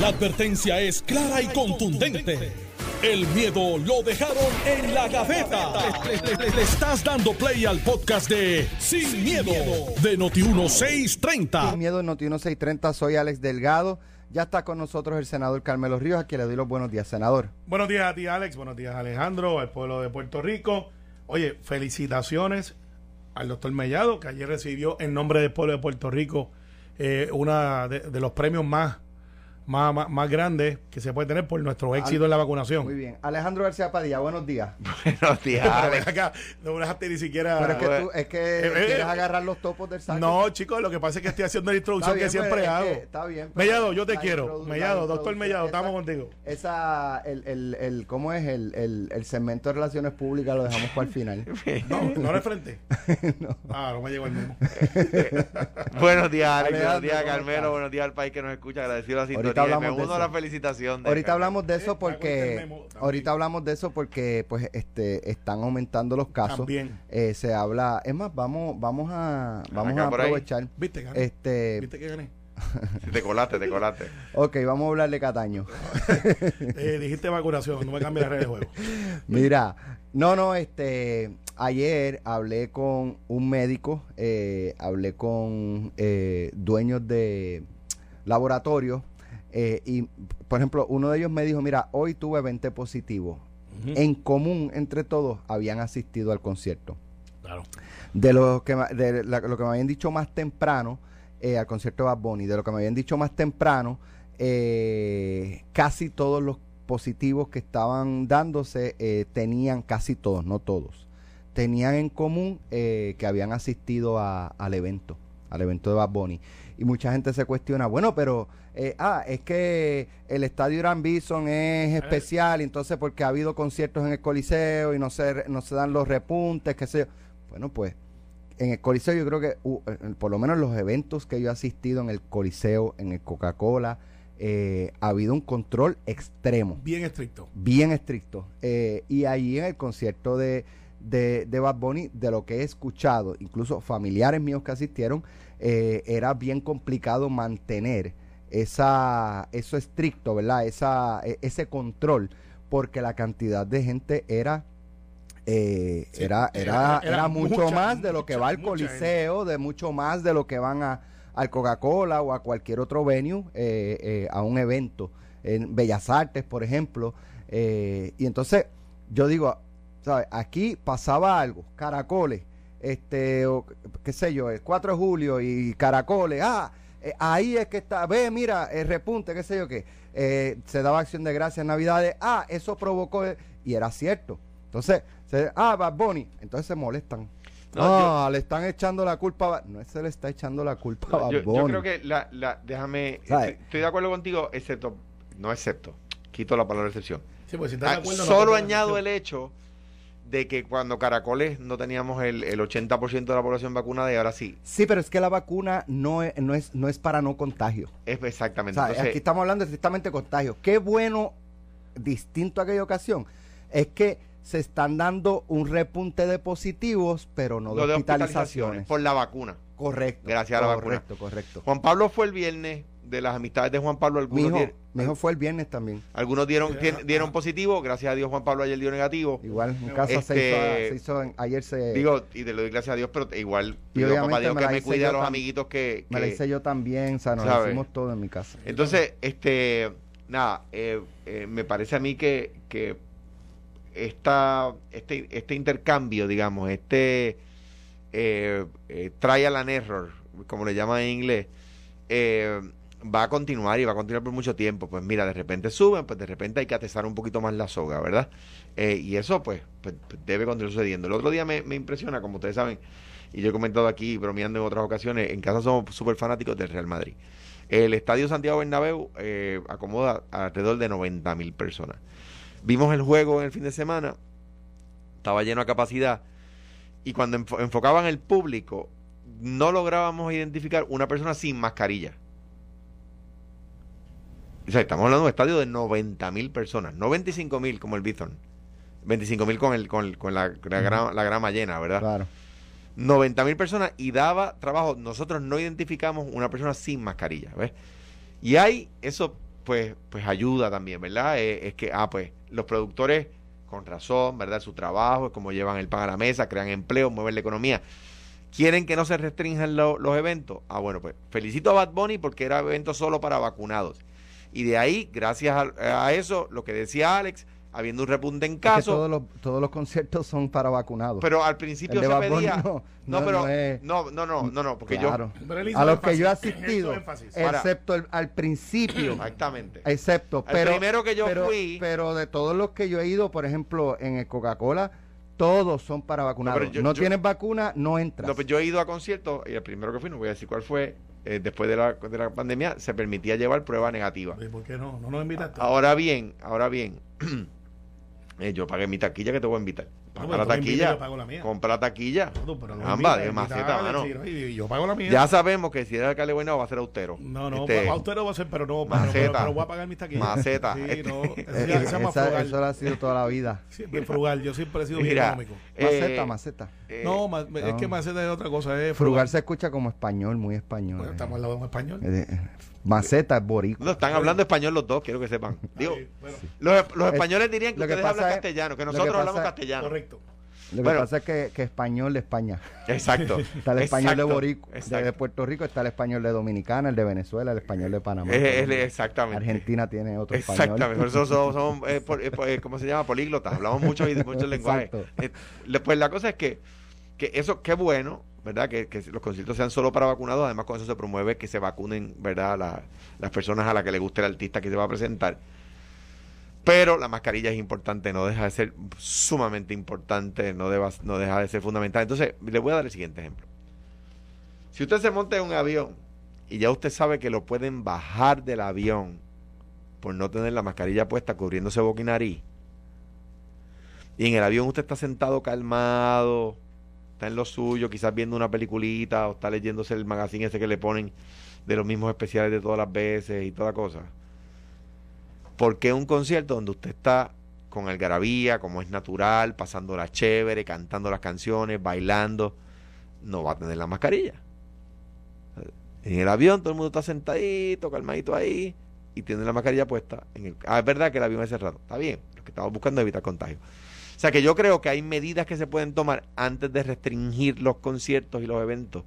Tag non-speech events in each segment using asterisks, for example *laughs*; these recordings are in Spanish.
La advertencia es clara y contundente. El miedo lo dejaron en la gaveta. Le, le- le estás dando play al podcast de Sin, miedo, de Noti1630. Sin miedo en Noti 1630, soy Alex Delgado. Ya está con nosotros el senador Carmelo Ríos, a quien le doy los buenos días, senador. Buenos días a ti, Alex. Buenos días, Alejandro, al pueblo de Puerto Rico. Oye, felicitaciones al doctor Mellado, que ayer recibió en nombre del pueblo de Puerto Rico eh, una de, de los premios más, más, más, más grandes que se puede tener por nuestro éxito en la vacunación. Muy bien. Alejandro García Padilla, buenos días. *laughs* Buenos días, *laughs* Alex. acá, no me dejaste ni siquiera. Pero es que tú, es que Eh, eh, quieres eh, agarrar los topos del saco. No, chicos, lo que pasa es que estoy haciendo la introducción bien, que siempre pero es hago. que está bien, Mellado, yo te quiero. Mellado, doctor Mellado, estamos contigo. Esa, el, el, el, ¿cómo es? El, el, el segmento de relaciones públicas lo dejamos para el final. *laughs* No, no de frente. Ah, no me llegó el mismo. Buenos días, Alex. Alejandro, buenos días, ¿cómo Carmelo. Buenos días al país que nos escucha. Agradecido la sintonía. Y hablamos Me de uno a eso. la felicitación. de Ahorita hablamos de eso porque ahorita hablamos de eso porque pues este están aumentando los casos. También. Eh, se habla, es más, vamos vamos a vamos a aprovechar. ¿Viste, gané? Este, ¿Viste que gané? *laughs* Te colaste, te colaste. ok, vamos a hablar de Cataño. *laughs* Eh, dijiste vacunación, no me cambies la red de juego. *laughs* Mira, no, no, este, ayer hablé con un médico, eh, hablé con eh, dueños de laboratorios eh, y, por ejemplo, uno de ellos me dijo, mira, hoy tuve 20 positivos. En común, entre todos, habían asistido al concierto. Claro. De lo que, de la- lo que me habían dicho más temprano, eh, al concierto de Bad Bunny, de lo que me habían dicho más temprano, eh, casi todos los positivos que estaban dándose eh, tenían, casi todos, no todos, tenían en común eh, que habían asistido a- al evento, al evento de Bad Bunny. Y mucha gente se cuestiona, bueno, pero, eh, ah, es que el estadio Irán Bison es especial, entonces porque ha habido conciertos en el Coliseo y no se, no se dan los repuntes, qué sé yo. Bueno, pues en el Coliseo yo creo que, uh, eh, por lo menos los eventos que yo he asistido en el Coliseo, en el Coca-Cola, eh, ha habido un control extremo Bien estricto. bien estricto. Eh, y allí en el concierto de, de, de Bad Bunny, de lo que he escuchado, incluso familiares míos que asistieron, eh, era bien complicado mantener esa, eso estricto, ¿verdad? Esa, e- ese control, porque la cantidad de gente era... eh, Sí, era, era- era, mucho mucha, más de lo que mucha, va al Coliseo, de mucho más de lo que van a, al Coca-Cola o a cualquier otro venue, eh, eh, a un evento, en Bellas Artes, por ejemplo. y entonces, yo digo, ¿sabes? Aquí pasaba algo, caracoles, este, o, qué sé yo, el 4 de julio y caracoles, ah, eh, ahí es que está, ve, mira, el repunte, qué sé yo qué, eh, se daba acción de gracias Navidades, ah, eso provocó, y era cierto. Entonces, se, ah, Bad Bunny, entonces se molestan. No, ah, le están echando la culpa, a Bad-". no se le está echando la culpa a yo, yo creo que la, la, déjame, estoy, estoy de acuerdo contigo, excepto, no excepto, quito la palabra excepción. Sí, pues si estás de Ah, acuerdo, no solo añado el hecho de que cuando Caracoles no teníamos el, el 80% de la población vacunada y ahora sí, Sí, pero es que la vacuna no es, no es, no es para no contagio. es O exactamente. sea, Entonces, aquí estamos hablando estrictamente de contagio. Qué bueno, distinto a aquella ocasión, es que se están dando un repunte de positivos, pero no de hospitalizaciones. por la vacuna. Correcto. Gracias a la vacuna. Correcto, correcto. Juan Pablo fue el viernes de las amistades de Juan Pablo. Algunos, hijo, dieron, mi hijo fue el viernes también. algunos dieron, dieron positivo. Gracias a Dios Juan Pablo ayer dio negativo. Igual, en casa se hizo, Este, se hizo en- ayer se... Digo, y te lo doy gracias a Dios, pero igual Y pido obviamente papá Dios me que me cuide a los tam- amiguitos que... me la que- hice yo también, o sea, nos ¿sabe? hicimos todo en mi casa. Entonces, este, nada, eh, eh, me parece a mí que, que esta, este, este intercambio, digamos, este eh, eh, trial and error, como le llaman en inglés, eh, va a continuar y va a continuar por mucho tiempo. Pues mira, de repente suben, pues de repente hay que atesar un poquito más la soga, ¿verdad? Eh, y eso, pues, pues, pues, debe continuar sucediendo. El otro día me, impresiona, como ustedes saben, y yo he comentado aquí, bromeando en otras ocasiones, en casa somos súper fanáticos del Real Madrid. El Estadio Santiago Bernabéu eh, acomoda alrededor de 90 mil personas. Vimos el juego en el fin de semana, estaba lleno a capacidad, y cuando enfo- enfocaban el público, no lográbamos identificar una persona sin mascarilla. O sea, estamos hablando de un estadio de 90 mil personas, no 25 mil como el Bithorn. 25 mil con, el, con, el- con la, la, grama, la grama llena, ¿verdad? Claro. 90 mil personas y daba trabajo. Nosotros no identificamos una persona sin mascarilla, ¿ves? Y hay eso, pues, pues ayuda también, ¿verdad? Eh, es que, ah, pues los productores, con razón, ¿verdad? Su trabajo, es como llevan el pan a la mesa, crean empleo, mueven la economía. ¿Quieren que no se restrinjan los eventos? Ah, bueno, pues felicito a Bad Bunny porque era evento solo para vacunados. Y de ahí, gracias a eso, lo que decía Alex, habiendo un repunte en casos. todos, los, todos los conciertos son para vacunados. Pero al principio se pedía. No, no, pero. No, no, no, no, no, porque yo. A los que yo he asistido, excepto al principio. Exactamente. Excepto. Pero, primero que yo fui. Pero de todos los que yo he ido, por ejemplo, en el Coca-Cola todos son para vacunados. No, tienes vacuna, no entras. No, pues yo he ido a conciertos y el primero que fui, no voy a decir cuál fue, eh, después de la, de la pandemia, se permitía llevar prueba negativa. ¿Y por qué no? ¿No nos invitaste? Ahora bien, ahora bien, *clears throat* Eh, yo pagué mi taquilla que te voy a invitar. Paga la taquilla. Compra la taquilla. Ambas, de maceta, mano. yo pago la mía. Ya sabemos que si era alcalde bueno va a ser austero. No, no, este, austero va a ser, pero no, maceta, pero, voy a pagar mis taquillas. Maceta. Sí, este. no, esa, eso lo ha sido toda la vida. *laughs* Siempre frugal, yo siempre he sido muy económico. maceta, eh, maceta. Eh, no, es que maceta es otra cosa. Es frugal. se escucha como español, muy español. Bueno, estamos al lado de un español. Maceta es boricua. No, están hablando español los dos, quiero que sepan. Digo, los, españoles dirían que ustedes hablan castellano, que nosotros hablamos castellano. Correcto. Lo que pasa es que, que, español de España. Exacto. *laughs* está el español de Boricua, de Puerto Rico, está el español de Dominicana, el de Venezuela, el español de Panamá. exactamente. Argentina tiene otro español. Exactamente. Por eso *laughs* somos, eh, eh, eh, ¿cómo se llama? Políglotas. Hablamos mucho, muchos lenguajes. pues la cosa es que, que eso, qué bueno, ¿verdad? Que, los conciertos sean solo para vacunados. Además, con eso se promueve que se vacunen, ¿verdad? las personas a las que le guste el artista que se va a presentar. Pero la mascarilla es importante, no deja de ser sumamente importante, no, no deja de ser fundamental. Entonces, le voy a dar el siguiente ejemplo. Si usted se monta en un avión y ya usted sabe que lo pueden bajar del avión por no tener la mascarilla puesta cubriéndose boca y nariz, y en el avión usted está sentado calmado, está en lo suyo, quizás viendo una peliculita o está leyéndose el magazine ese que le ponen de los mismos especiales de todas las veces y toda cosa porque un concierto donde usted está con algarabía, como es natural, pasando la chévere, cantando las canciones, bailando, no va a tener la mascarilla? En el avión todo el mundo está sentadito, calmadito ahí, y tiene la mascarilla puesta. En el, ah, es verdad que el avión es cerrado. Está bien, lo que estamos buscando es evitar contagio. O sea que yo creo que hay medidas que se pueden tomar antes de restringir los conciertos y los eventos.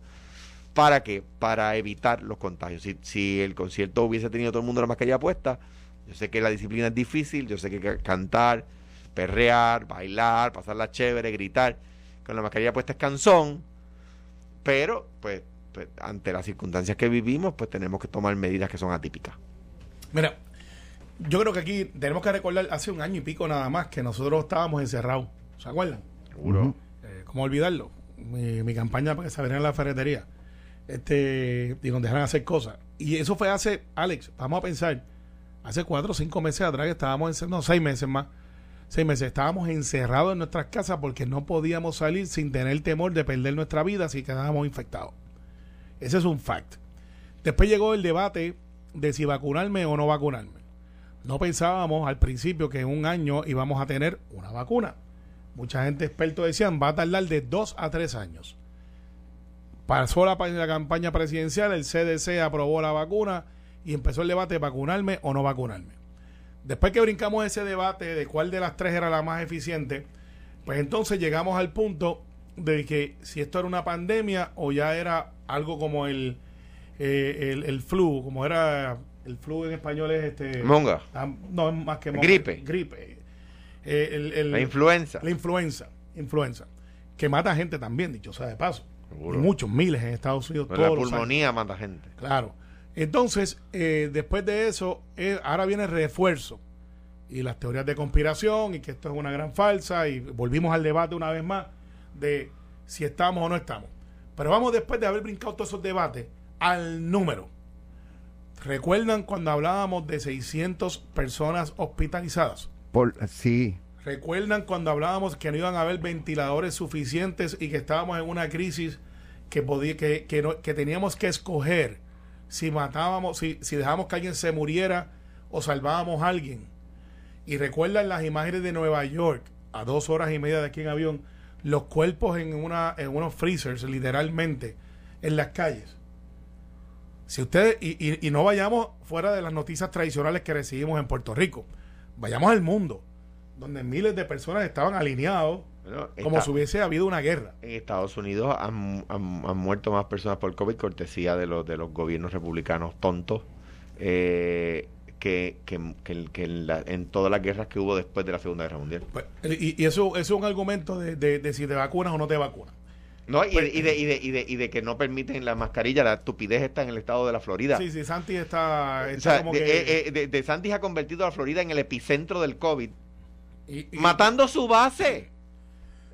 ¿Para qué? Para evitar los contagios. Si, si el concierto hubiese tenido todo el mundo la mascarilla puesta, yo sé que la disciplina es difícil, yo sé que cantar, perrear, bailar, pasarla chévere, gritar, con la mascarilla puesta es canzón, pero pues, pues, ante las circunstancias que vivimos, pues tenemos que tomar medidas que son atípicas. Mira, yo creo que aquí tenemos que recordar hace un año y pico nada más que nosotros estábamos encerrados, ¿se acuerdan? Seguro. Eh, ¿Cómo olvidarlo? Mi, campaña para que se abrieran la ferretería este, y nos dejaran hacer cosas. Y eso fue hace, Alex, vamos a pensar, hace cuatro o cinco meses atrás estábamos encerrados, no, seis meses más, seis meses, estábamos encerrados en nuestras casas porque no podíamos salir sin tener temor de perder nuestra vida si quedábamos infectados. Ese es un fact. Después llegó el debate de si vacunarme o no vacunarme. No pensábamos al principio que en un año íbamos a tener una vacuna. Mucha gente experto decían va a tardar de dos a tres años. Pasó la campaña presidencial, el CDC aprobó la vacuna y empezó el debate de vacunarme o no vacunarme. Después que brincamos ese debate de cuál de las tres era la más eficiente, pues entonces llegamos al punto de que si esto era una pandemia o ya era algo como el, eh, el, flu, como era el flu en español es este... Monga. Ah, no, más que monga. Gripe. Gripe. Eh, la influenza. La influenza. Influenza. Que mata gente también, dicho sea de paso. muchos, miles en Estados Unidos. la pulmonía mata gente. Claro. Entonces, eh, después de eso, eh, ahora viene el refuerzo y las teorías de conspiración y que esto es una gran falsa y volvimos al debate una vez más de si estamos o no estamos. Pero vamos después de haber brincado todos esos debates al número. ¿Recuerdan cuando hablábamos de 600 personas hospitalizadas? Por, sí. ¿Recuerdan cuando hablábamos que no iban a haber ventiladores suficientes y que estábamos en una crisis que, podía, que, que teníamos que escoger si matábamos, si, si dejábamos que alguien se muriera o salvábamos a alguien. Y recuerdan las imágenes de Nueva York, a dos horas y media de aquí en avión, los cuerpos en, una, en unos freezers, literalmente, en las calles. Si ustedes, y, y- y no vayamos fuera de las noticias tradicionales que recibimos en Puerto Rico, vayamos al mundo, donde miles de personas estaban alineados Bueno, como si hubiese habido una guerra. En Estados Unidos han, han- han muerto más personas por COVID, cortesía de los, de los gobiernos republicanos tontos, eh, que, que, que- que en, la- en todas las guerras que hubo después de la Segunda Guerra Mundial. Pues, y, y eso, eso es un argumento de, de- de si te vacunas o no te vacunas. No, y, Pues, y de, y, de, y, de, y de que no permiten la mascarilla, la estupidez está en el estado de la Florida. Sí, sí, Santi está, O está sea, como de, que... eh, eh, de- de Santis ha convertido a Florida en el epicentro del COVID, matando su base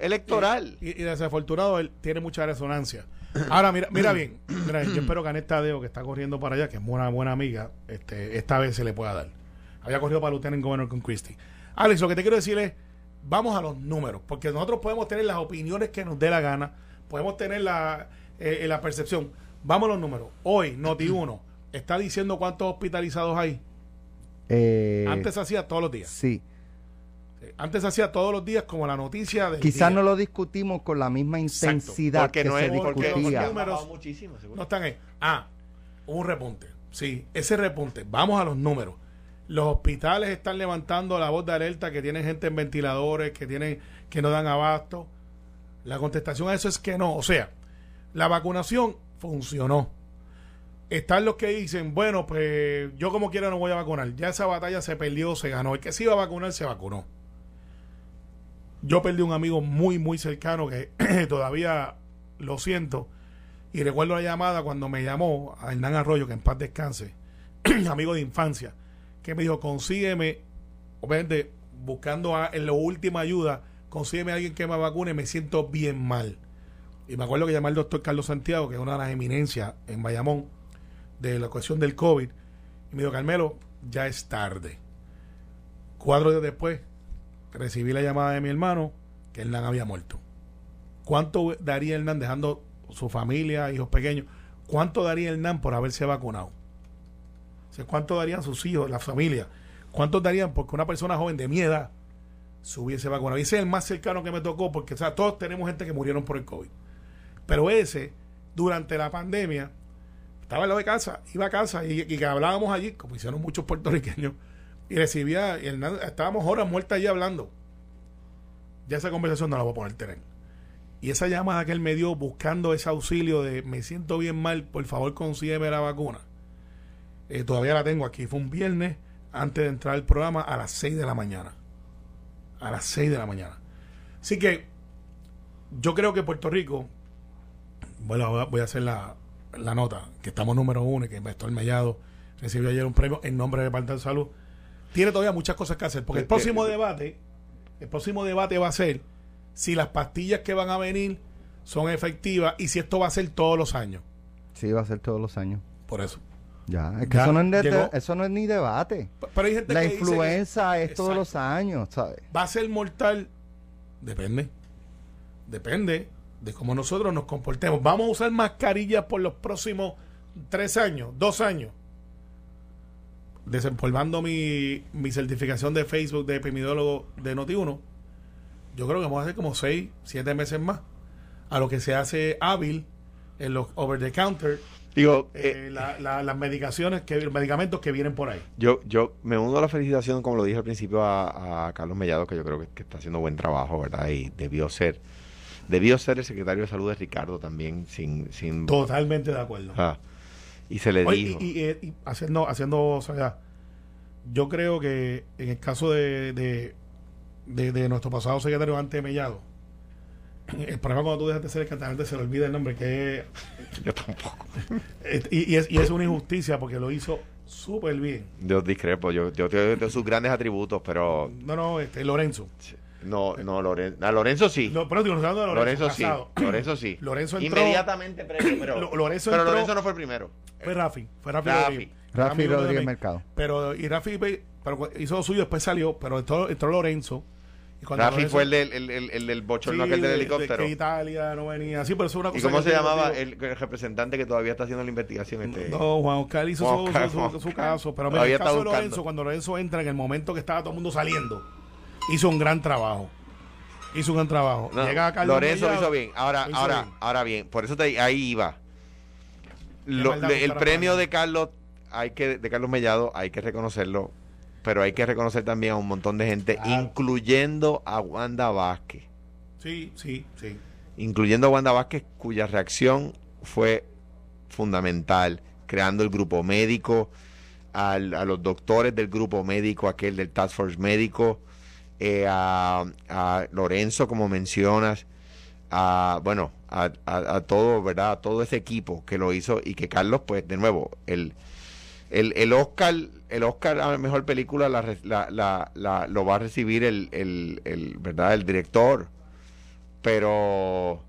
electoral. Y, y desafortunado, él tiene mucha resonancia. Ahora, mira, mira bien, mira, yo espero que Anel Tadeo, que está corriendo para allá, que es una buena amiga, este, esta vez se le pueda dar. Había corrido para Lieutenant Governor con Christie. Alex, lo que te quiero decir es, vamos a los números, porque nosotros podemos tener las opiniones que nos dé la gana, podemos tener la, eh, la percepción. Vamos a los números. Hoy, Noti1 *clears throat* está diciendo cuántos hospitalizados hay. Eh, Antes se hacía todos los días. sí. Antes se hacía todos los días como la noticia del Quizás no lo discutimos con la misma Exacto, intensidad Porque que no se es porque, discutía. han números- bajado muchísimo, seguro. No están ahí. Ah, hubo un repunte. Sí, ese repunte. Vamos a los números. Los hospitales están levantando la voz de alerta que tienen gente en ventiladores, que tienen que no dan abasto. La contestación a eso es que no. O sea, la vacunación funcionó. Están los que dicen, bueno, pues yo como quiera no voy a vacunar. Ya esa batalla se perdió, se ganó. El que se iba a vacunar, se vacunó. Yo perdí un amigo muy, muy cercano que *clears throat* todavía lo siento. Y recuerdo la llamada cuando me llamó a Hernán Arroyo, que en paz descanse, *clears throat* amigo de infancia, que me dijo, consígueme, obviamente, buscando a- en la última ayuda, consígueme a alguien que me vacune, me siento bien mal. Y me acuerdo que llamé al doctor Carlos Santiago, que es una de las eminencias en Bayamón de la cuestión del COVID, y me dijo, Carmelo, ya es tarde. Cuatro días después, recibí la llamada de mi hermano que Hernán había muerto. ¿Cuánto daría Hernán dejando su familia, hijos pequeños? ¿Cuánto daría Hernán por haberse vacunado? ¿Cuánto darían sus hijos, la familia? ¿Cuánto darían porque una persona joven de mi edad se hubiese vacunado? Y ese es el más cercano que me tocó porque o sea, todos tenemos gente que murieron por el COVID. Pero ese, durante la pandemia, estaba en lo de casa, iba a casa y, y que hablábamos allí, como hicieron muchos puertorriqueños, y recibía, y estábamos horas muertas allí hablando. Ya esa conversación no la voy a poner tren. Y esa llamada que él me dio buscando ese auxilio de me siento bien mal, por favor consígueme la vacuna. Eh, todavía la tengo aquí. Fue un viernes antes de entrar al programa a las 6 de la mañana. A las 6 de la mañana. Así que yo creo que Puerto Rico, bueno, voy a- hacer la, la nota, que estamos número uno y que Investor Mellado recibió ayer un premio en nombre de Departamento de Salud. Tiene todavía muchas cosas que hacer, porque el próximo debate, el próximo debate va a ser si las pastillas que van a venir son efectivas y si esto va a ser todos los años. Sí, va a ser todos los años. Por eso. Ya, es que Ya eso, no es de- eso no es ni debate. Pero hay gente La que dice que influenza es todos Exacto. los años, ¿sabes? va a ser mortal. Depende. Depende de cómo nosotros nos comportemos. Vamos a usar mascarillas por los próximos tres años, dos años. Desempolvando mi, mi certificación de Facebook de epidemiólogo de Noti1, yo creo que vamos a hacer como seis, siete meses más. A lo que se hace hábil en los over the counter, Digo, eh, eh, la- la- las medicaciones, que, los medicamentos que vienen por ahí. yo, yo me uno a la felicitación, como lo dije al principio, a, a Carlos Mellado, que yo creo que, que está haciendo buen trabajo, ¿verdad? Y debió ser. Debió ser el secretario de salud de Ricardo también, sin. sin Totalmente de acuerdo. Ah, y se le Oye, dijo. y, y- y haciendo, haciendo, o sea, yo creo que en el caso de, de, de- de nuestro pasado secretario ante Mellado, *clears throat* el problema cuando tú dejas de ser el cantante se le olvida el nombre, que es, *laughs* yo tampoco. *laughs* y, y es, y es una injusticia porque lo hizo súper bien. Yo discrepo. Yo, yo tengo sus grandes atributos, pero. No, no, este, Lorenzo. No, no, Lorenzo. A Lorenzo sí. Lo, pero digo, no de Lorenzo, Lorenzo, sí. *clears throat* Lorenzo sí. Lorenzo entró- Inmediatamente premio, pero. *clears throat* Lo- Lorenzo pero entró- Lorenzo no fue el primero. Fue Rafi, fue Rafi, Rafi. Rodríguez. Rafi de. Mercado. Pero, y Rafi pero hizo lo suyo, después salió, pero entró, entró Lorenzo. Y Rafi Lorenzo- fue el del, el, el, el del bochorno Sí, aquel del de- de helicóptero. que Italia no venía. Sí, pero eso es una ¿Y cosa cómo que se llamaba el, el representante que todavía está haciendo la investigación? Este, No, Juan Oscar hizo Juan su, Oscar, su- caso. Pero mira, el caso de. Lorenzo, cuando Lorenzo entra en el momento que estaba todo el mundo saliendo, hizo un gran trabajo. Hizo un gran trabajo. No, Llega Carlos Lorenzo lo hizo bien. Ahora, hizo ahora, bien. ahora bien. Por eso te, ahí iba. lo- maldad le- el premio de Carlos hay que de Carlos Mellado hay que reconocerlo, pero hay que reconocer también a un montón de gente, Claro. incluyendo a Wanda Vázquez, Sí, sí, sí. incluyendo a Wanda Vázquez, cuya reacción fue fundamental, creando el grupo médico, al- a los doctores del grupo médico, aquel del Task Force médico, eh, a, a Lorenzo, como mencionas, a, bueno, a, todo, ¿verdad? A todo ese equipo que lo hizo y que Carlos, pues, de nuevo, el, el, el Oscar, el Oscar a la mejor película la- lo va a recibir el, el, el, ¿verdad? El director, pero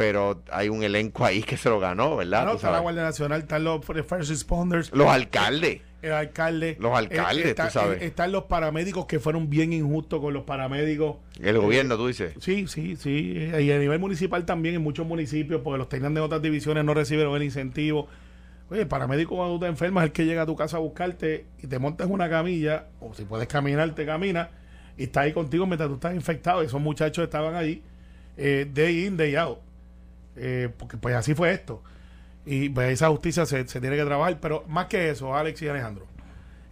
pero hay un elenco ahí que se lo ganó, ¿verdad? No, está la. Guardia Nacional, están los first responders, Los alcaldes. el alcalde. Los alcaldes, está- tú sabes. eh, Están los paramédicos que fueron bien injustos con los paramédicos. El gobierno, tú dices. Sí, sí, sí. eh, Y a nivel municipal también, en muchos municipios, porque los tenían de otras divisiones, no recibieron el incentivo. Oye, el paramédico cuando tú te enfermas es el que llega a tu casa a buscarte y te montas una camilla, o si puedes caminar, te camina, y está ahí contigo mientras tú estás infectado. Esos muchachos estaban ahí, eh, day in, day out. Eh, porque pues así fue esto. Y pues esa justicia se, se tiene que trabajar. Pero más que eso, Alex y Alejandro,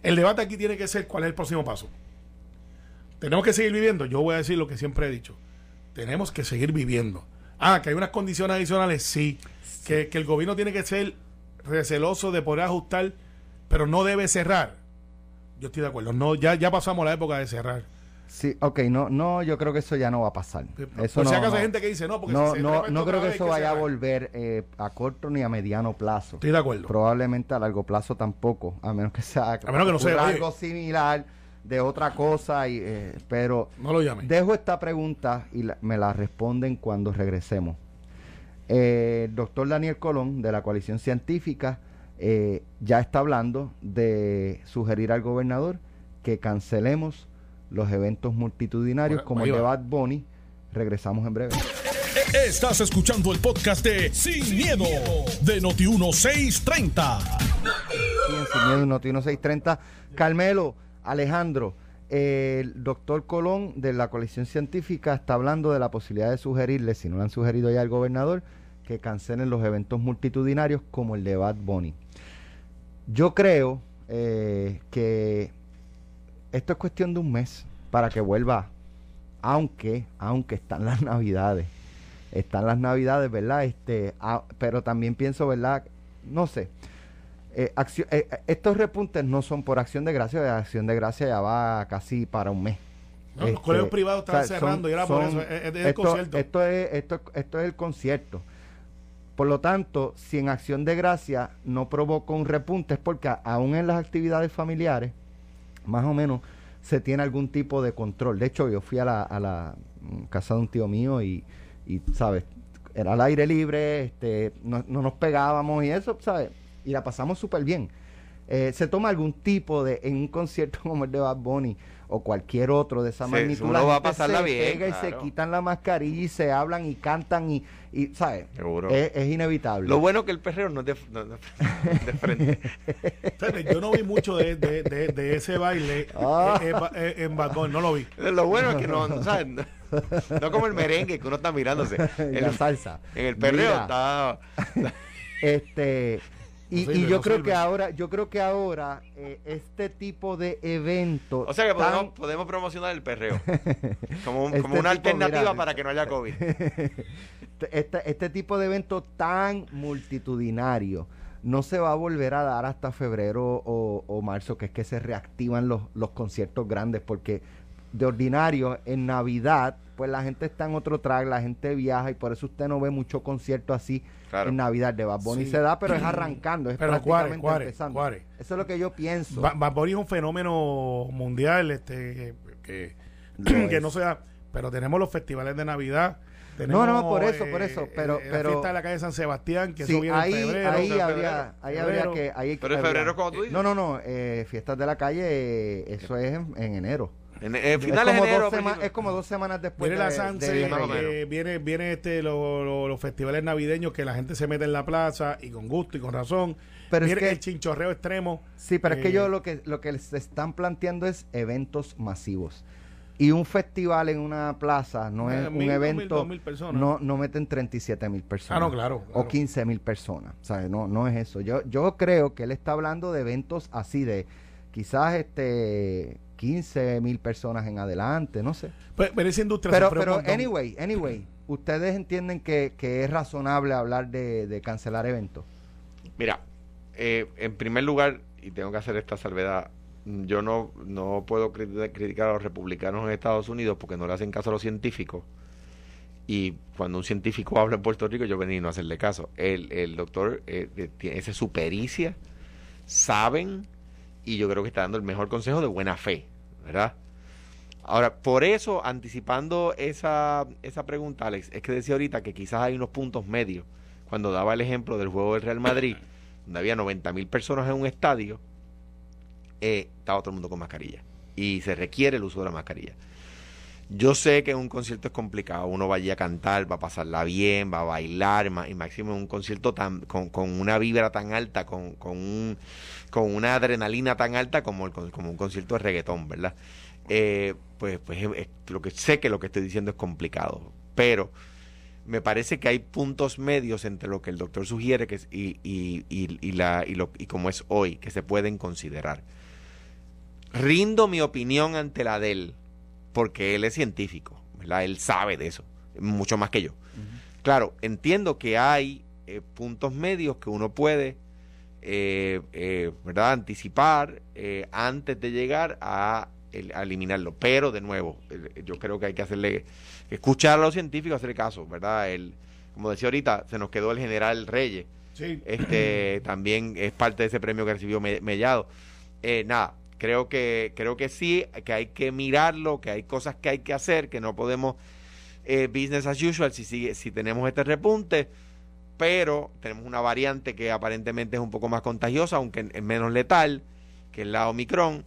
el debate aquí tiene que ser cuál es el próximo paso. Tenemos que seguir viviendo. Yo voy a decir lo que siempre he dicho. Tenemos que seguir viviendo. Ah, que hay unas condiciones adicionales, sí. Que, que el gobierno tiene que ser receloso de poder ajustar, pero no debe cerrar. Yo estoy de acuerdo. No, ya, ya pasamos la época de cerrar. Sí, ok, no, no, yo creo que eso ya no va a pasar. Eso Por si no, acaso no. hay gente que dice no, porque no, si se no, no creo que eso vaya a volver eh, a corto ni a mediano plazo. Estoy de acuerdo. Probablemente a largo plazo tampoco, a menos que sea A menos que no sea, ocurra oye. algo similar de otra cosa, y, eh, pero No lo llamen. dejo esta pregunta y la- me la responden cuando regresemos. Eh, el doctor Daniel Colón de la coalición científica eh, ya está hablando de sugerir al gobernador que cancelemos los eventos multitudinarios como el de. Bad Bunny. Regresamos en breve. Estás escuchando el podcast de Sin, miedo, de Noti1630. Sí, en Sin Miedo, Noti 630. Carmelo, Alejandro, eh, el doctor Colón de la coalición científica está hablando de la posibilidad de sugerirle, si no lo han sugerido ya al gobernador, que cancelen los eventos multitudinarios como el de Bad Bunny. Yo creo eh, que esto es cuestión de un mes para que vuelva, aunque, aunque están las navidades. Están las navidades, ¿verdad? Este, ah, pero también pienso, ¿verdad? No sé. Eh, accio- eh, eh, estos repuntes no son por acción de gracia, de acción de gracia ya va casi para un mes. No, los Este, colegios privados están o sea, cerrando son- y era por eso. Es, es el esto, concierto. esto es, esto, esto es el concierto. Por lo tanto, si en acción de gracia no provoca un repunte, es porque aún en las actividades familiares, más o menos, se tiene algún tipo de control. De hecho, yo fui a la, a la mm, casa de un tío mío y, y, ¿sabes? Era al aire libre, este, no, no nos pegábamos y eso, ¿sabes? Y la pasamos súper bien. Eh, se toma algún tipo de, en un concierto *laughs* como el de Bad Bunny o cualquier otro de esa Sí, magnitud, uno la va a pasarla se bien, pega y se quitan la mascarilla y se hablan y cantan y, y ¿sabes? Seguro. Es, es inevitable. Lo bueno que el perreo no es de, no- no- *laughs* de frente. Yo no vi mucho de, de, de, de ese baile Ah. en Bunny, no lo vi. Lo bueno es que no, no, ¿sabes? no, no como el merengue que uno está mirándose. *laughs* la El- salsa. en el perreo Mira, está. *laughs* Este y, No y yo no creo sirve. que ahora, yo creo que ahora eh, este tipo de eventos O sea que tan- podemos, podemos promocionar el perreo. *laughs* Como, un- Este como una tipo, alternativa mira, para que no haya COVID. *laughs* este, este tipo de eventos tan multitudinarios no se va a volver a dar hasta febrero o, o marzo, que es que se reactivan los, los conciertos grandes, porque de ordinario en Navidad, pues la gente está en otro track, la gente viaja y por eso usted no ve mucho concierto así Claro. en Navidad. De Bad Bunny Sí. se da, pero es arrancando, es Pero prácticamente cuare, cuare, empezando. cuare. Eso es lo que yo pienso. Ba- Bad Bunny es un fenómeno mundial este que, que, que es. no sea. Pero tenemos los festivales de Navidad. No, tenemos, no, por eso, por eso, pero- eh, la pero- fiesta de la calle San Sebastián, que Sí, eso viene ahí, en febrero. ahí o sea, habría, febrero. ahí Febrero. habría que... Ahí Pero en febrero, como tú dices. No, no, no, eh, fiestas de la calle, eh, eso es en, en enero. En, en Es finales de como, enero. dos sema- principios- es como dos semanas después Viene de, la Sanse, de o eh, viene, viene este lo- lo- los festivales navideños que la gente se mete en la plaza y con gusto y con razón. Pero es que- el chinchorreo extremo. Sí, pero es que Eh, yo lo que lo que se están planteando es eventos masivos. Y un festival en una plaza no Eh, es un mil, dos mil, evento, dos mil personas. no, no meten 37 mil personas. Ah, no, claro, O claro. 15 mil personas. ¿sabes? No, no es eso. Yo, yo creo que él está hablando de eventos así, de quizás este 15 mil personas en adelante, no sé. Pues, pero esa industria Pero, pero anyway, anyway, *clears throat* ¿ustedes entienden que, que es razonable hablar de, de cancelar eventos? Mira, eh, en primer lugar, y tengo que hacer esta salvedad, yo no, no puedo cri- criticar a los republicanos en Estados Unidos porque no le hacen caso a los científicos. Y cuando un científico habla en Puerto Rico, yo vení a no hacerle caso. El, el doctor eh, eh, tiene esa su pericia, saben, y yo creo que está dando el mejor consejo de buena fe, ¿verdad? Ahora, por eso, anticipando esa, esa pregunta, Alex, es que decía ahorita que quizás hay unos puntos medios. Cuando daba el ejemplo del juego del Real Madrid, *clears throat* donde había 90 mil personas en un estadio, eh, estaba todo el mundo con mascarilla. Y se requiere el uso de la mascarilla. Yo sé que un concierto es complicado. Uno va allí a cantar, va a pasarla bien, va a bailar, y máximo en un concierto tan, con, con una vibra tan alta, con, con, un- con una adrenalina tan alta como, el como un concierto de reggaetón, ¿verdad? Eh, pues, pues es- es- lo que sé que lo que estoy diciendo es complicado, pero me parece que hay puntos medios entre lo que el doctor sugiere que es- y, y, y, la, y, lo, y como es hoy, que se pueden considerar. Rindo mi opinión ante la de porque él es científico, ¿verdad? Él sabe de eso, mucho más que yo. Claro, entiendo que hay eh, puntos medios que uno puede, eh, eh, ¿verdad? Anticipar eh, antes de llegar a, el- a eliminarlo. Pero, de nuevo, yo creo que hay que hacerle, escuchar a los científicos, hacerle caso, ¿verdad? El, como decía ahorita, se nos quedó el general Reyes, Sí. este *clears throat* también es parte de ese premio que recibió Me- Mellado. Eh, nada, creo que creo que sí, que hay que mirarlo, que hay cosas que hay que hacer, que no podemos eh, business as usual si sigue, si tenemos este repunte, pero tenemos una variante que aparentemente es un poco más contagiosa, aunque es menos letal, que es la Omicron.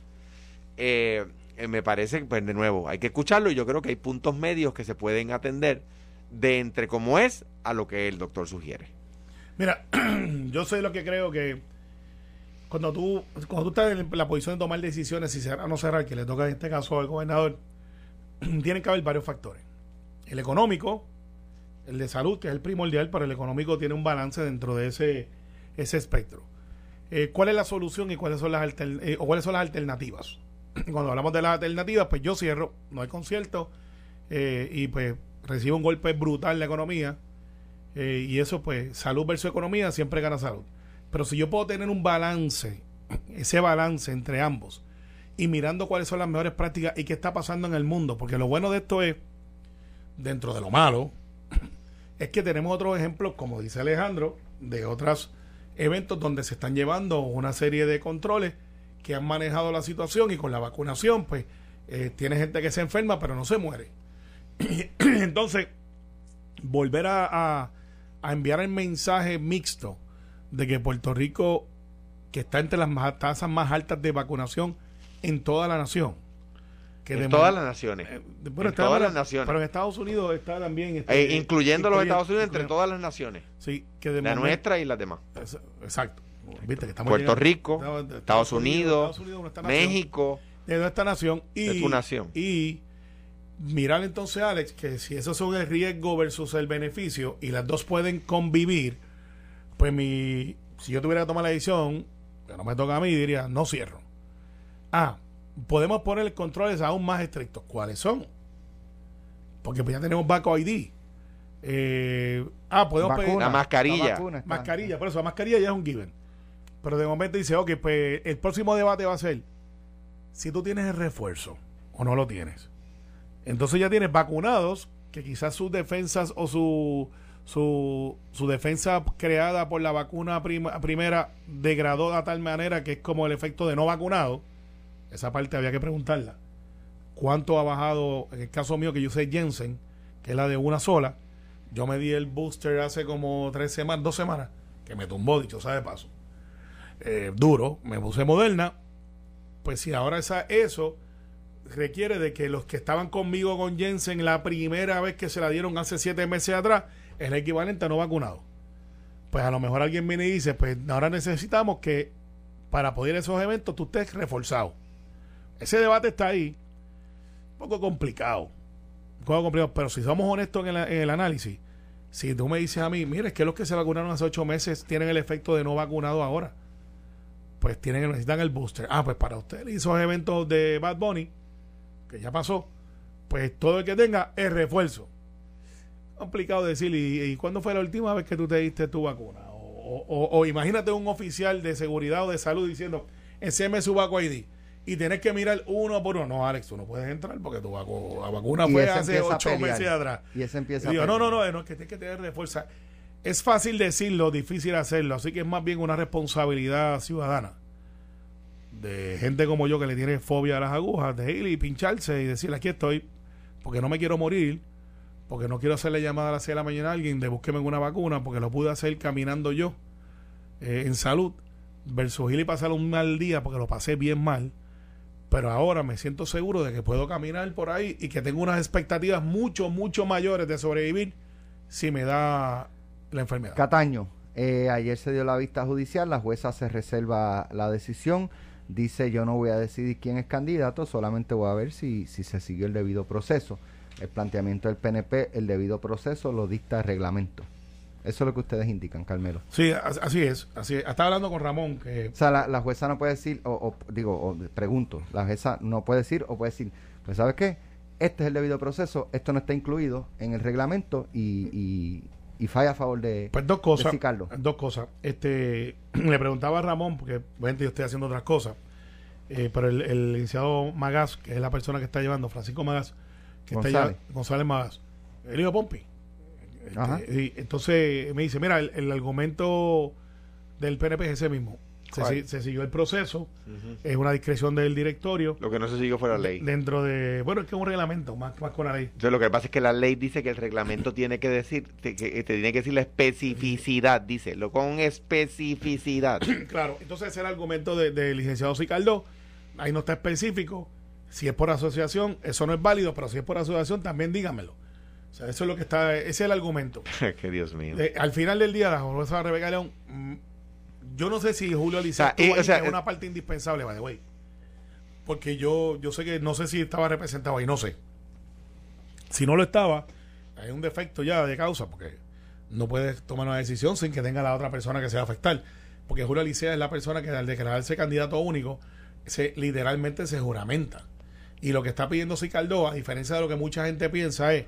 Eh, eh, me parece que, pues de nuevo, hay que escucharlo y yo creo que hay puntos medios que se pueden atender de entre cómo es a lo que el doctor sugiere. Mira, *clears throat* yo soy lo que creo que cuando tú, cuando tú estás en la posición de tomar decisiones si cerrar o no cerrar, que le toca en este caso al gobernador, *clears throat* tienen que haber varios factores. El económico, el de salud, que es el primordial, pero el económico tiene un balance dentro de ese, ese espectro. Eh, ¿Cuál es la solución y cuáles son las altern- eh, o cuáles son las alternativas? *clears throat* Cuando hablamos de las alternativas, pues yo cierro, no hay concierto eh, y pues recibo un golpe brutal la economía y eso pues salud versus economía siempre gana salud. Pero si yo puedo tener un balance, ese balance entre ambos y mirando cuáles son las mejores prácticas y qué está pasando en el mundo, porque lo bueno de esto es, dentro de lo malo, es que tenemos otros ejemplos, como dice Alejandro, de otros eventos donde se están llevando una serie de controles que han manejado la situación y con la vacunación, pues eh, tiene gente que se enferma pero no se muere. *clears throat* Entonces, volver a, enviar el mensaje mixto de que Puerto Rico, que está entre las tasas más altas de vacunación en toda la nación. Que en todas las naciones. eh, en bueno, todas las naciones. Pero en Estados Unidos está también. este, Eh, incluyendo los Estados Unidos entre todas las naciones. Sí, que de La momento- nuestra y las demás. es- Exacto. Viste que estamos Puerto llegando- Rico, Estados- Estados Unidos, Estados Unidos, nación, México. de nuestra nación y, De tu nación. y mirar entonces Alex que si esos son el riesgo versus el beneficio y las dos pueden convivir pues mi si yo tuviera que tomar la decisión que no me toca a mí diría no cierro ah podemos poner controles aún más estrictos ¿cuáles son? porque pues ya tenemos Baco ID eh, ah podemos pedir La mascarilla. vacuna mascarilla, por eso la mascarilla ya es un given. Pero de momento dice, ok, pues el próximo debate va a ser si tú tienes el refuerzo o no lo tienes. Entonces ya tienes vacunados que quizás sus defensas o su, su, su defensa creada por la vacuna primera degradó de tal manera que es como el efecto de no vacunado. Esa parte había que preguntarla. ¿Cuánto ha bajado, en el caso mío que yo sé Jensen, que es la de una sola? Yo me di el booster hace como tres semanas, dos semanas, que me tumbó, dicho sea de paso. Eh, duro, me puse moderna. Pues si ahora esa, eso requiere de que los que estaban conmigo con Jensen la primera vez que se la dieron hace siete meses atrás, es el equivalente a no vacunado. Pues a lo mejor alguien viene y dice, pues ahora necesitamos que para poder esos eventos tú estés reforzado. Ese debate está ahí. poco complicado. Un poco complicado. Pero si somos honestos en el, en el análisis, si tú me dices a mí, mire, es que los que se vacunaron hace ocho meses tienen el efecto de no vacunado ahora. Pues tienen, necesitan el booster. Ah, pues para usted esos eventos de Bad Bunny, que ya pasó, pues todo el que tenga es refuerzo. Complicado decir, ¿y, cuándo fue la última vez que tú te diste tu vacuna? O, imagínate un oficial de seguridad o de salud diciendo, enséme su vacu ID y tienes que mirar uno por uno. No, Alex, tú no puedes entrar porque tu la vacuna fue hace ocho meses atrás. Y ese empieza digo, no, no, no, no, es que tienes que tener refuerza. Es fácil decirlo, difícil hacerlo, así que es más bien una responsabilidad ciudadana de gente como yo que le tiene fobia a las agujas, de ir y pincharse y decir aquí estoy, porque no me quiero morir, porque no quiero hacerle llamada a las 6 de la mañana a alguien de búsqueme una vacuna, porque lo pude hacer caminando yo eh, en salud, versus ir y pasar un mal día porque lo pasé bien mal pero ahora me siento seguro de que puedo caminar por ahí y que tengo unas expectativas mucho, mucho mayores de sobrevivir si me da la enfermedad. Cataño, eh, ayer se dio la vista judicial, la jueza se reserva la decisión, dice yo no voy a decidir quién es candidato, solamente voy a ver si, si se siguió el debido proceso. El planteamiento del PNP, el debido proceso lo dicta el reglamento. Eso es lo que ustedes indican, Carmelo. Sí, así es. Así Estaba hablando con Ramón que... O sea, la, jueza no puede decir, o, digo, o pregunto, la jueza no puede decir o puede decir, pues ¿sabes qué? Este es el debido proceso, esto no está incluido en el reglamento y, y, falla a favor de, pues dos cosas, Dos cosas. Este, *clears throat* le preguntaba a Ramón, porque yo estoy haciendo otras cosas, eh, pero el, el licenciado Magas, que es la persona que está llevando, Francisco Magas, que está llevando, González Magas, el hijo de Pompi este, y entonces me dice, mira, el, argumento del PNP es ese mismo. Se, siguió el proceso, es una discreción del directorio. Lo que no se siguió fue la ley. Dentro de, bueno, es que es un reglamento, más, más con la ley. Entonces lo que pasa es que la ley dice que el reglamento tiene que decir, que, te tiene que decir la especificidad, dice, lo con especificidad. *coughs* claro, entonces ese es el argumento del de licenciado Sicardo, ahí no está específico. Si es por asociación, eso no es válido, pero si es por asociación, también dígamelo. O sea, eso es lo que está, ese es el argumento. *laughs* que Dios mío. al final del día, la jueza Rebeca León, mm, yo no sé si Julio Alicia es una parte indispensable, by the way. Porque yo, yo sé que no sé si estaba representado ahí, no sé. Si no lo estaba, hay un defecto ya de causa, porque no puedes tomar una decisión sin que tenga la otra persona que se va a afectar. Porque Julio Alicia es la persona que al declararse candidato único, se literalmente se juramenta. Y lo que está pidiendo Sicardó, a diferencia de lo que mucha gente piensa, es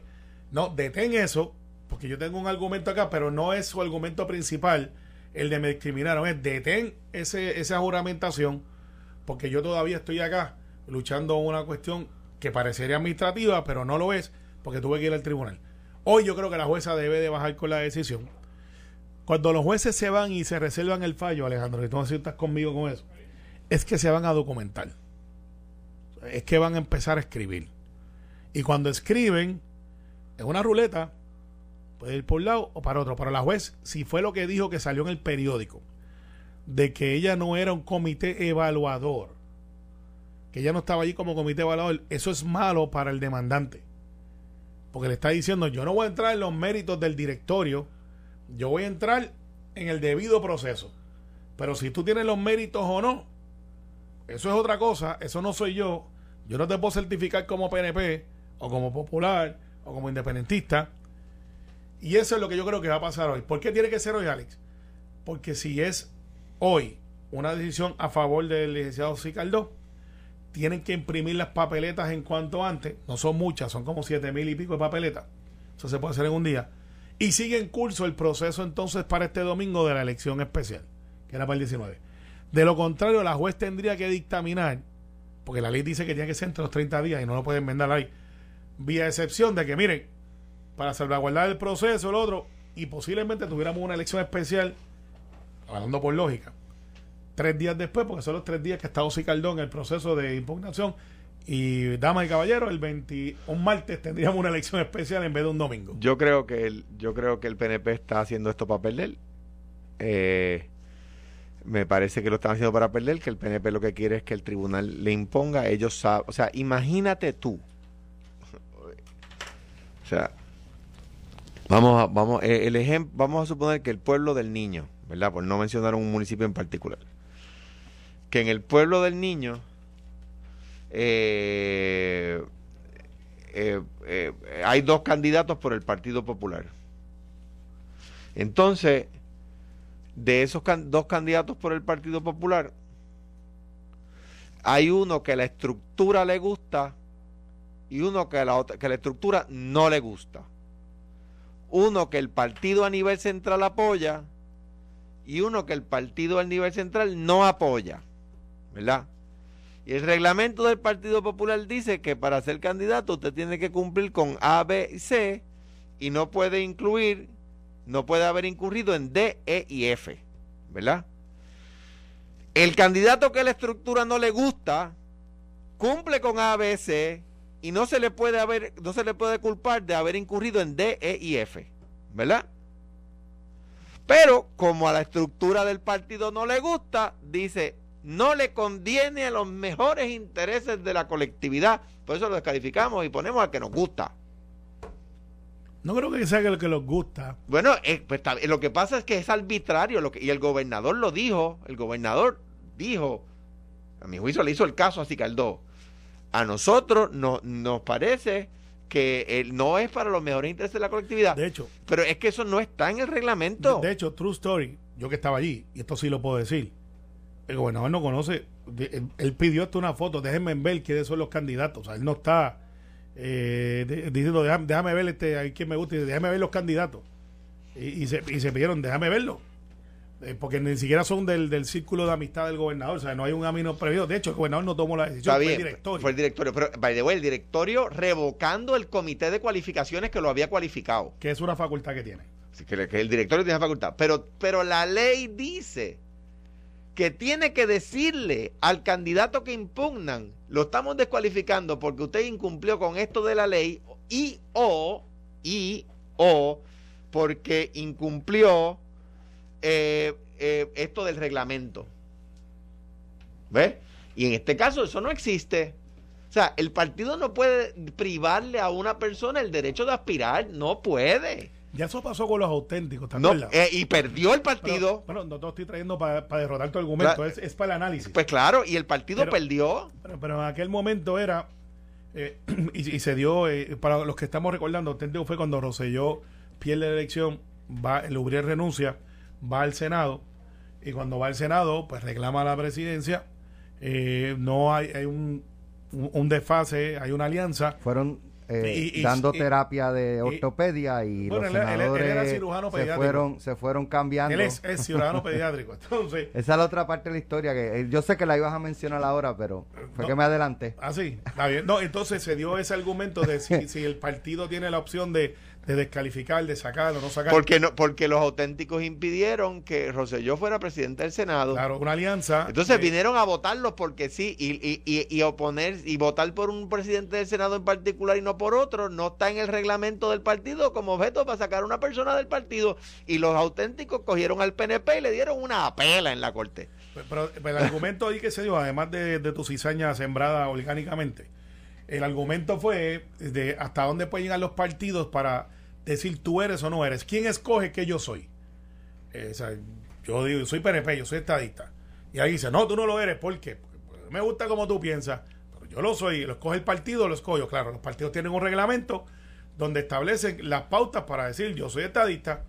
no, detén eso, porque yo tengo un argumento acá, pero no es su argumento principal el de me discriminaron. Es detén ese, esa juramentación, porque yo todavía estoy acá luchando una cuestión que parecería administrativa, pero no lo es, porque tuve que ir al tribunal. Hoy yo creo que la jueza debe de bajar con la decisión. Cuando los jueces se van y se reservan el fallo, Alejandro, y tú no estás conmigo con eso, es que se van a documentar. Es que van a empezar a escribir. Y cuando escriben, en una ruleta, puede ir por un lado o para otro. Pero la juez, si fue lo que dijo que salió en el periódico, de que ella no era un comité evaluador, que ella no estaba allí como comité evaluador, eso es malo para el demandante. Porque le está diciendo, yo no voy a entrar en los méritos del directorio, yo voy a entrar en el debido proceso. Pero si tú tienes los méritos o no, eso es otra cosa, eso no soy yo. Yo no te puedo certificar como PNP o como popular o como independentista. Y eso es lo que yo creo que va a pasar hoy. ¿Por qué tiene que ser hoy, Alex? Porque si es hoy una decisión a favor del licenciado Sicardó, tienen que imprimir las papeletas en cuanto antes. No son muchas, son como siete mil y pico de papeletas. Eso se puede hacer en un día. Y sigue en curso el proceso entonces para este domingo de la elección especial, que era para el 19. De lo contrario, la juez tendría que dictaminar, porque la ley dice que tiene que ser entre los 30 días y no lo pueden enmendar ahí vía excepción de que, miren, para salvaguardar el proceso, el otro, y posiblemente tuviéramos una elección especial, hablando por lógica, tres días después, porque son los tres días que está Osi Caldón en el proceso de impugnación, y damas y caballeros, el 20, un martes tendríamos una elección especial en vez de un domingo. Yo creo que el, yo creo que el PNP está haciendo esto para perder. Eh, me parece que lo están haciendo para perder, que el PNP lo que quiere es que el tribunal le imponga, ellos saben, o sea, imagínate tú, o sea, vamos a, vamos, eh, el vamos a suponer que el pueblo del niño, ¿verdad? Por no mencionar un municipio en particular. Que en el pueblo del niño, eh, eh, hay dos candidatos por el Partido Popular. Entonces, de esos dos candidatos por el Partido Popular, hay uno que la estructura le gusta y uno que la, que la estructura no le gusta. Uno que el partido a nivel central apoya y uno que el partido a nivel central no apoya. ¿Verdad? Y el reglamento del Partido Popular dice que para ser candidato usted tiene que cumplir con A, B y C y no puede incluir, no puede haber incurrido en D, E y F. ¿Verdad? El candidato que la estructura no le gusta cumple con A, B, C y no se le puede haber, no se le puede culpar de haber incurrido en D, E y F. ¿Verdad? Pero como a la estructura del partido no le gusta, dice, no le conviene a los mejores intereses de la colectividad. Por eso lo descalificamos y ponemos al que nos gusta. No creo que sea el que nos gusta. Bueno, eh, pues, lo que pasa es que es arbitrario lo que, y el gobernador lo dijo. El gobernador dijo, a mi juicio le hizo el caso a Cicaldó. A nosotros no, nos parece que no es para los mejores intereses de la colectividad. De hecho. Pero es que eso no está en el reglamento. De, hecho, True Story, yo que estaba allí, y esto sí lo puedo decir, el gobernador no conoce, él, pidió hasta una foto, déjenme ver quiénes son los candidatos. O sea, él no está eh, diciendo, déjame, ver este, a quién me gusta, déjame ver los candidatos. Y, se, y se pidieron, déjame verlo. Eh, porque ni siquiera son del, del, círculo de amistad del gobernador, o sea, no hay un amino previo. De hecho, el gobernador no tomó la decisión, fue el directorio. Fue el directorio, pero, by the way, el directorio revocando el comité de cualificaciones que lo había cualificado. Que es una facultad que tiene. que, que, el directorio tiene facultad. Pero, pero la ley dice que tiene que decirle al candidato que impugnan, lo estamos descualificando porque usted incumplió con esto de la ley y o, y o, porque incumplió eh, eh, esto del reglamento. ¿Ves? Y en este caso eso no existe. O sea, el partido no puede privarle a una persona el derecho de aspirar, no puede. Ya eso pasó con los auténticos, ¿te no, eh, y perdió el partido. Bueno, no te estoy trayendo para derrotar tu argumento, es, para el análisis. Pues claro, y el partido perdió. Pero, en aquel momento era, *clears throat* y, se dio, para los que estamos recordando, auténtico fue cuando Roselló pierde la elección, va, el Ubriel renuncia, va al Senado y cuando va al Senado, pues reclama la presidencia. Eh, no hay, hay un, un, desfase, hay una alianza. Fueron eh, dando terapia de ortopedia y, los senadores se fueron se fueron cambiando. Él es, ciudadano pediátrico entonces. Esa es la otra parte de la historia que eh, yo sé que la ibas a mencionar ahora pero fue que me adelanté. Ah sí está bien. No entonces se dio ese argumento de si, *laughs* si el partido tiene la opción de de descalificar, de sacar o no sacar. Porque, no, porque los auténticos impidieron que Roselló fuera presidente del Senado. Claro, una alianza. Entonces vinieron a votarlos porque sí, y, y, y, y, oponer, y votar por un presidente del Senado en particular y no por otro, no está en el reglamento del partido como objeto para sacar a una persona del partido. Y los auténticos cogieron al PNP y le dieron una apela en la corte. Pero, el argumento ahí que se dio, además de, de tu cizaña sembrada orgánicamente, el argumento fue de hasta dónde pueden llegar los partidos para decir tú eres o no eres. ¿Quién escoge que yo soy? Eh, yo digo, soy PNP, yo soy estadista. Y ahí dice, no, tú no lo eres. ¿Por qué? Porque me gusta como tú piensas. Pero yo lo soy. Lo escoge el partido, lo escojo. Claro, los partidos tienen un reglamento donde establecen las pautas para decir yo soy estadista.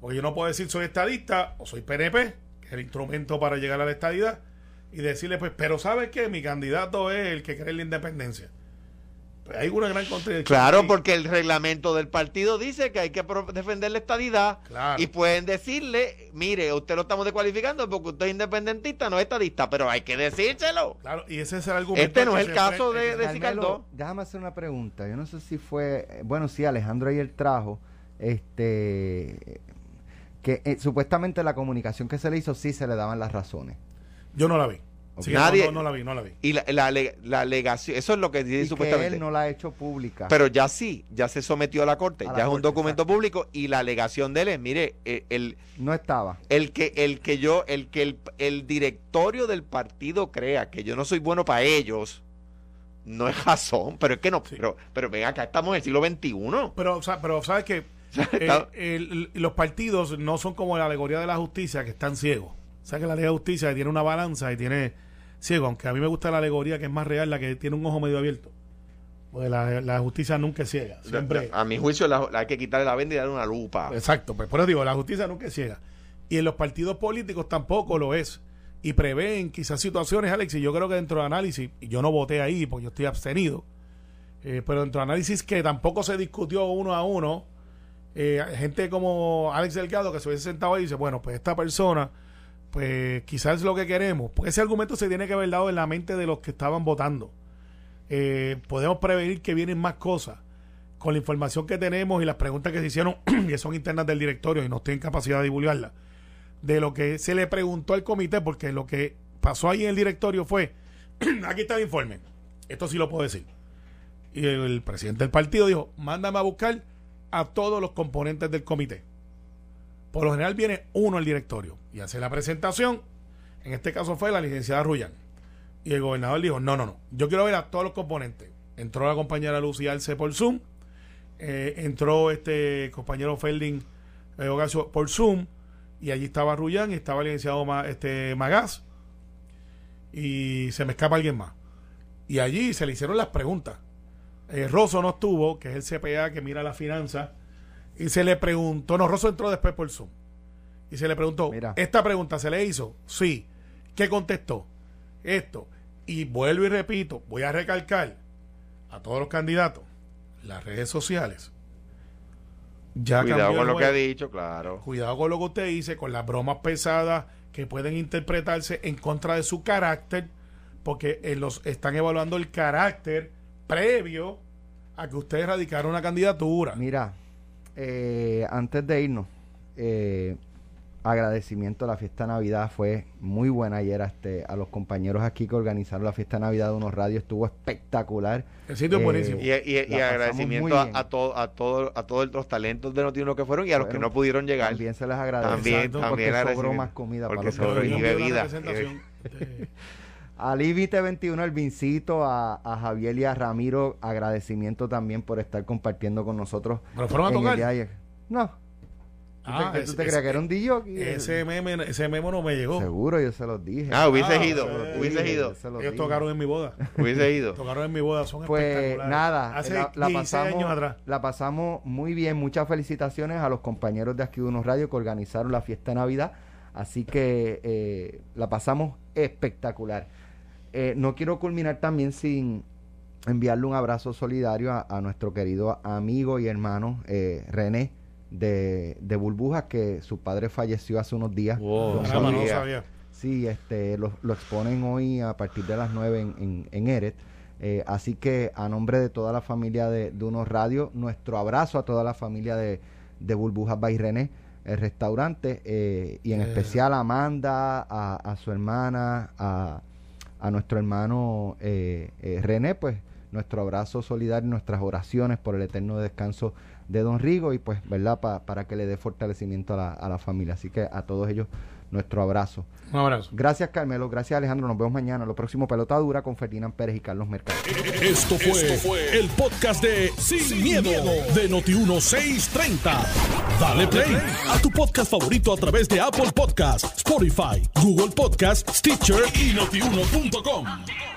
Porque yo no puedo decir soy estadista o soy PNP, que es el instrumento para llegar a la estadidad. Y decirle, pues, pero ¿sabes qué? Mi candidato es el que cree la independencia. Hay una gran contradicción. Claro, porque el reglamento del partido dice que hay que defender la estadidad. Y pueden decirle, mire, usted lo estamos descualificando porque usted es independentista, no es estadista, pero hay que decírselo. Claro, y ese es el argumento. Este no es el caso de, de Déjame hacer una pregunta. Yo no sé si fue, bueno, sí, Alejandro ayer trajo, este, que eh, supuestamente la comunicación que se le hizo sí se le daban las razones. Yo no la vi. Nadie, no, la vi, no la vi. Y la, la, alegación, eso es lo que dice supuestamente. Que él no la ha hecho pública. Pero ya sí, ya se sometió a la corte, ya es un documento público y la alegación de él es, mire, eh, el, no estaba. El que el que yo, el que el, el directorio del partido crea que yo no soy bueno para ellos, no es razón, pero es que no, pero, pero ven acá, estamos en el siglo XXI. Pero, o sea, pero sabes que *laughs* eh, los partidos no son como la alegoría de la justicia que están ciegos. O sea que la ley de justicia tiene una balanza y tiene ciego, aunque a mí me gusta la alegoría que es más real, la que tiene un ojo medio abierto. Porque la, la justicia nunca es ciega. Siempre. A mi juicio la, la hay que quitarle la venda y darle una lupa. Exacto, pues por eso digo, la justicia nunca es ciega. Y en los partidos políticos tampoco lo es. Y prevén quizás situaciones, Alex, y yo creo que dentro de análisis, y yo no voté ahí porque yo estoy abstenido, eh, pero dentro de análisis que tampoco se discutió uno a uno, eh, gente como Alex Delgado que se hubiese sentado ahí y dice, bueno, pues esta persona, pues quizás es lo que queremos, porque ese argumento se tiene que haber dado en la mente de los que estaban votando. Eh, podemos prevenir que vienen más cosas con la información que tenemos y las preguntas que se hicieron, *clears throat* que son internas del directorio y no estoy en capacidad de divulgarlas de lo que se le preguntó al comité, porque lo que pasó ahí en el directorio fue, *clears throat* aquí está el informe, esto sí lo puedo decir. Y el, presidente del partido dijo, mándame a buscar a todos los componentes del comité. Por lo general viene uno al directorio y hace la presentación, en este caso fue la licenciada Rullán. Y el gobernador dijo, no, no, no, yo quiero ver a todos los componentes. Entró la compañera Lucía Alce por Zoom, eh, entró este compañero Felding eh, por Zoom, y allí estaba Rullán y estaba el licenciado este, Magás y se me escapa alguien más. Y allí se le hicieron las preguntas. Eh, Rosso no estuvo, que es el CPA que mira la finanza, y se le preguntó, no, Rosso entró después por Zoom, y se le preguntó, ¿esta pregunta se le hizo? Sí. ¿Qué contestó? Esto. Y vuelvo y repito, voy a recalcar a todos los candidatos, las redes sociales cuidado con lo que ha dicho, claro. Cuidado con lo que usted dice, con las bromas pesadas que pueden interpretarse en contra de su carácter, porque eh, los están evaluando el carácter previo a que ustedes radicaron una candidatura. Mira, eh, antes de irnos, eh, agradecimiento a la fiesta de Navidad. Fue muy buena ayer este, a los compañeros aquí que organizaron la fiesta de Navidad de unos radios. Estuvo espectacular. El sitio es buenísimo. Y, agradecimiento a, a, todo, a, todo, a todos los talentos de Notiuno que fueron y a los que no pudieron llegar. También se les agradece. También, también porque sobró más comida para los sobró y bebida. A Libite 21, el Vincito, a, a, Javier y a Ramiro, agradecimiento también por estar compartiendo con nosotros. ¿Pero fueron a tocar? No, Ah, ¿Tú te, creías que era un DJ? Ese meme, ese memo no me llegó. Seguro, yo se los dije. Ah, hubiese ah, ido. Hubiese ido. Ellos tocaron en mi boda. Hubiese ido. *laughs* tocaron en mi boda, son pues, nada, Hace la, pasamos, años atrás. La pasamos muy bien. Muchas felicitaciones a los compañeros de Aquí Unos Radio que organizaron la fiesta de Navidad. Así que eh, la pasamos espectacular. Eh, no quiero culminar también sin enviarle un abrazo solidario a, nuestro querido amigo y hermano eh, René de, de burbujas que su padre falleció hace unos días. no sabía. Sí, este, lo, lo, exponen hoy a partir de las 9 en, en, Eret. Eh, así que a nombre de toda la familia de, de, Unos Radio, nuestro abrazo a toda la familia de, de Burbujas René, el restaurante, eh, y en eh. especial a Amanda, a, a su hermana, a, a nuestro hermano René, pues nuestro abrazo solidario, nuestras oraciones por el eterno descanso de Don Rigo y pues, ¿verdad? para que le dé fortalecimiento a la, a la familia. Así que a todos ellos nuestro abrazo. Un abrazo. Gracias Carmelo, gracias Alejandro, nos vemos mañana. Lo próximo Pelota Dura con Ferdinand Pérez y Carlos Mercado. Esto fue, el podcast de Sin, miedo, de Noti1630. Dale play a tu podcast favorito a través de Apple Podcasts, Spotify, Google Podcasts, Stitcher y notiuno.com.